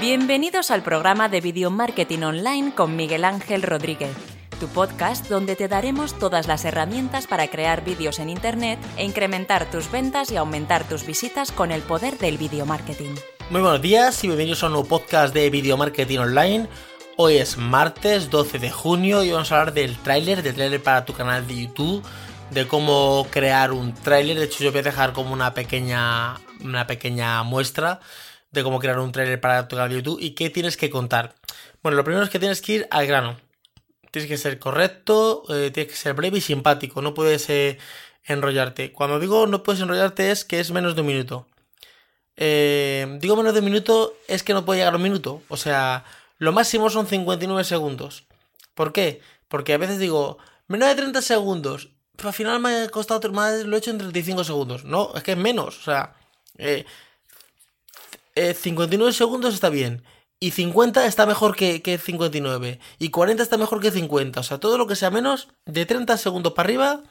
Bienvenidos al programa de Video Marketing Online con Miguel Ángel Rodríguez, tu podcast donde te daremos todas las herramientas para crear vídeos en Internet e incrementar tus ventas y aumentar tus visitas con el poder del video marketing. Muy buenos días y bienvenidos a un nuevo podcast de Video Marketing Online. Hoy es martes 12 de junio y vamos a hablar del tráiler, del tráiler para tu canal de YouTube, de cómo crear un tráiler. De hecho, yo voy a dejar como una pequeña, una pequeña muestra de cómo crear un tráiler para tu canal de YouTube y qué tienes que contar. Bueno, lo primero es que tienes que ir al grano. Tienes que ser correcto, eh, tienes que ser breve y simpático. No puedes eh, enrollarte. Cuando digo no puedes enrollarte es que es menos de un minuto. Eh, digo menos de un minuto es que no puede llegar a un minuto. O sea, lo máximo son 59 segundos. ¿Por qué? Porque a veces digo, menos de 30 segundos. Pero al final me ha costado más, lo he hecho en 35 segundos. No, es que es menos. O sea, 59 segundos está bien. Y 50 está mejor que, 59. Y 40 está mejor que 50. O sea, todo lo que sea menos de 30 segundos para arriba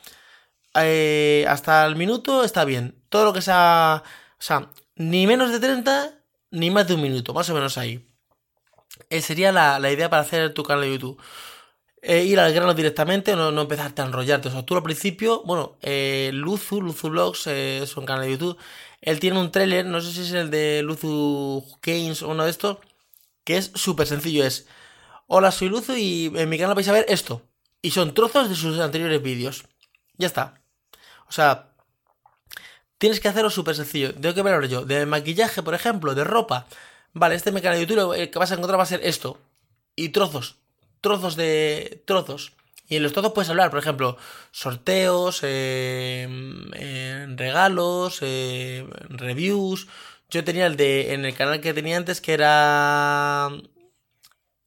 eh, hasta el minuto está bien. Todo lo que sea... O sea, ni menos de 30 ni más de un minuto. Más o menos ahí. Eh, sería la, idea para hacer tu canal de YouTube. Eh, ir al grano directamente, no, no empezarte a enrollarte. O sea, tú al principio, bueno, eh, Luzu, Luzu Vlogs es un canal de YouTube. Él tiene un trailer, no sé si es el de Luzu Games o uno de estos, que es súper sencillo. Es, hola, soy Luzu y en mi canal vais a ver esto. Y son trozos de sus anteriores vídeos. Ya está. O sea, tienes que hacerlo súper sencillo. Tengo que ver yo. De maquillaje, por ejemplo, de ropa vale, este canal de YouTube el que vas a encontrar va a ser esto. Y trozos, trozos de trozos. Y en los trozos puedes hablar, por ejemplo, sorteos, eh, eh, regalos, eh, reviews. Yo tenía el de en el canal que tenía antes que era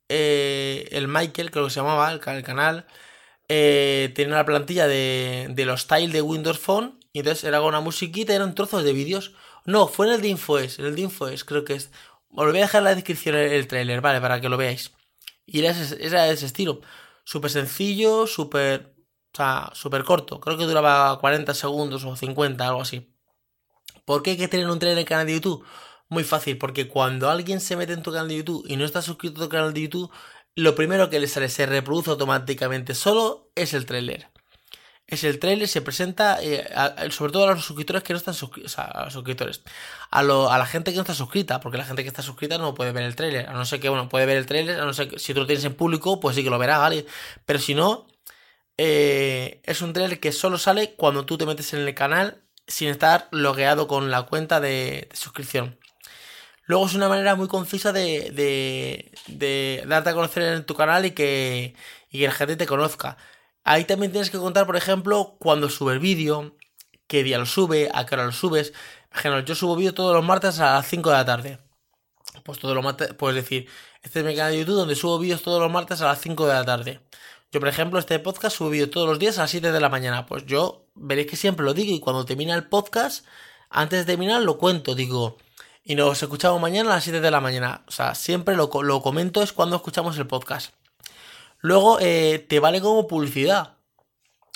el Michael, creo que se llamaba el, canal. tenía una plantilla de, de los tiles de Windows Phone. Y entonces era una musiquita eran trozos de vídeos. No, fue en el de InfoES, en el de InfoES, creo que es. Os voy a dejar en la descripción el, trailer, ¿vale? Para que lo veáis. Y era ese, ese estilo. Súper sencillo, súper... O sea, súper corto. Creo que duraba 40 segundos o 50, algo así. ¿Por qué hay que tener un trailer en el canal de YouTube? Muy fácil, porque cuando alguien se mete en tu canal de YouTube y no está suscrito a tu canal de YouTube, lo primero que le sale, se reproduce automáticamente solo, es el trailer es el trailer, se presenta eh, sobre todo a los suscriptores que no están suscritos, sea, a los suscriptores, a, la gente que no está suscrita, porque la gente que está suscrita no puede ver el trailer, a no ser que, bueno, puede ver el trailer, a no ser que si tú lo tienes en público, pues sí que lo verá, ¿vale? Pero si no, eh, es un trailer que solo sale cuando tú te metes en el canal sin estar logueado con la cuenta de, suscripción. Luego es una manera muy concisa de, de, de, darte a conocer en tu canal y que, y que la gente te conozca. Ahí también tienes que contar, por ejemplo, cuando sube el vídeo, qué día lo sube, a qué hora lo subes. Imagínate, yo subo vídeo todos los martes a las 5 de la tarde. Pues todos los martes, puedes decir, este es mi canal de YouTube donde subo vídeos todos los martes a las 5 de la tarde. Yo, por ejemplo, este podcast subo vídeo todos los días a las 7 de la mañana. Pues yo veréis que siempre lo digo y cuando termina el podcast, antes de terminar lo cuento, digo, y nos escuchamos mañana a las 7 de la mañana. O sea, siempre lo, lo comento es cuando escuchamos el podcast. Luego eh, te vale como publicidad.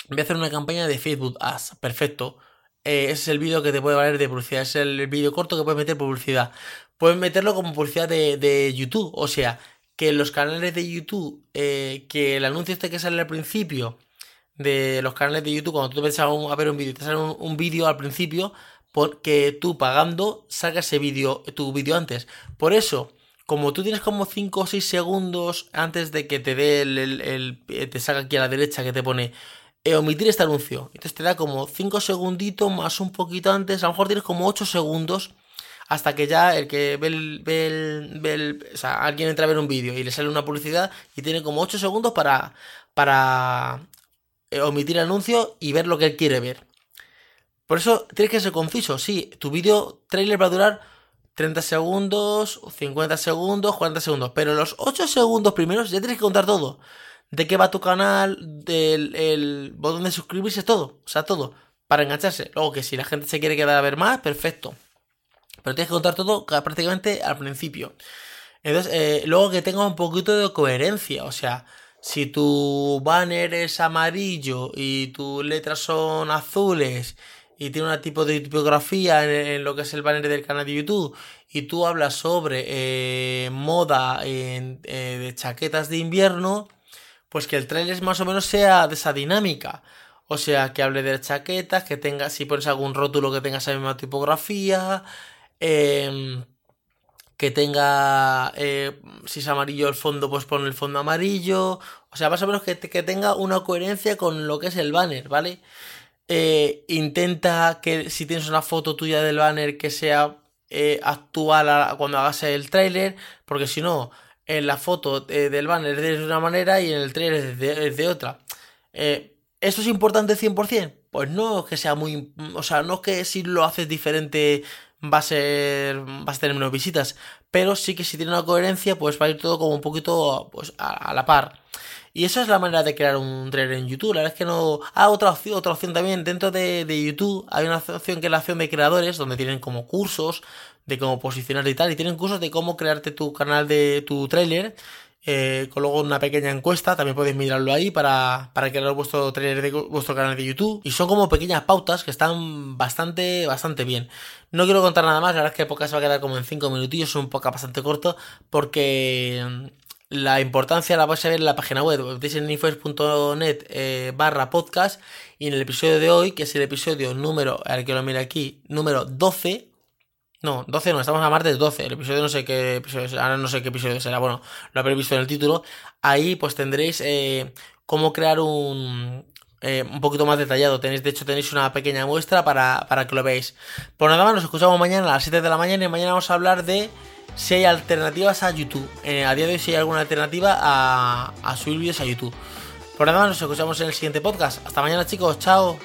Voy a hacer una campaña de Facebook Ads. Perfecto. Eh, ese es el vídeo que te puede valer de publicidad. Es el vídeo corto que puedes meter publicidad. Puedes meterlo como publicidad de, YouTube. O sea, que los canales de YouTube, eh, que el anuncio este que sale al principio de los canales de YouTube, cuando tú te a, ver un vídeo, te sale un, vídeo al principio, porque tú pagando sacas ese vídeo, tu vídeo antes. Por eso, como tú tienes como 5 o 6 segundos antes de que te dé el, eh, te saca aquí a la derecha que te pone eh, omitir este anuncio. Entonces te da como 5 segunditos más un poquito antes, a lo mejor tienes como 8 segundos hasta que ya el que ve el, ve el, o sea, alguien entra a ver un vídeo y le sale una publicidad y tiene como 8 segundos para, para eh, omitir el anuncio y ver lo que él quiere ver. Por eso tienes que ser conciso. Sí, tu vídeo trailer va a durar 30 segundos, 50 segundos, 40 segundos. Pero los 8 segundos primeros ya tienes que contar todo. De qué va tu canal, del el botón de suscribirse, todo. O sea, todo. Para engancharse. Luego que si la gente se quiere quedar a ver más, perfecto. Pero tienes que contar todo prácticamente al principio. Entonces, eh, luego que tenga un poquito de coherencia. O sea, si tu banner es amarillo y tus letras son azules y tiene un tipo de tipografía en, lo que es el banner del canal de YouTube y tú hablas sobre eh, moda eh, de chaquetas de invierno, pues que el trailer más o menos sea de esa dinámica. O sea, que hable de chaquetas, que tenga, si pones algún rótulo que tenga esa misma tipografía, em, que tenga, eh, si es amarillo el fondo, pues pone el fondo amarillo. O sea, más o menos que, que tenga una coherencia con lo que es el banner, ¿vale? Eh, intenta que si tienes una foto tuya del banner que sea eh, actual cuando hagas el trailer, porque si no, en la foto eh, del banner es de una manera y en el trailer es de, otra. ¿Esto es importante 100%? Pues no es que sea muy... O sea, no es que si lo haces diferente va a ser... vas a tener menos visitas, pero sí que si tiene una coherencia, pues va a ir todo como un poquito pues, a la par. Y esa es la manera de crear un trailer en YouTube. La verdad es que no. Ah, otra opción, otra opción también. Dentro de, YouTube hay una opción que es la opción de creadores, donde tienen como cursos de cómo posicionar y tal. Y tienen cursos de cómo crearte tu canal de tu trailer. Eh, con luego una pequeña encuesta, también podéis mirarlo ahí para, para crear vuestro trailer de vuestro canal de YouTube. Y son como pequeñas pautas que están bastante, bastante bien. No quiero contar nada más, la verdad es que el podcast va a quedar como en 5 minutillos, es un podcast bastante corto, porque la importancia la vais a ver en la página web, disneyfirst.net eh, barra podcast. Y en el episodio de hoy, que es el episodio número, a que lo mire aquí, número 12. No, 12 no, estamos a martes 12. El episodio no sé qué episodio ahora no sé qué episodio será. Bueno, lo habréis visto en el título. Ahí pues tendréis eh, cómo crear un, eh, un poquito más detallado. Tenéis, de hecho, tenéis una pequeña muestra para, para que lo veáis. Por nada más, nos escuchamos mañana a las 7 de la mañana y mañana vamos a hablar de si hay alternativas a YouTube. A día de hoy si hay alguna alternativa a, a subir vídeos a YouTube. Por nada nos escuchamos en el siguiente podcast. Hasta mañana chicos, chao.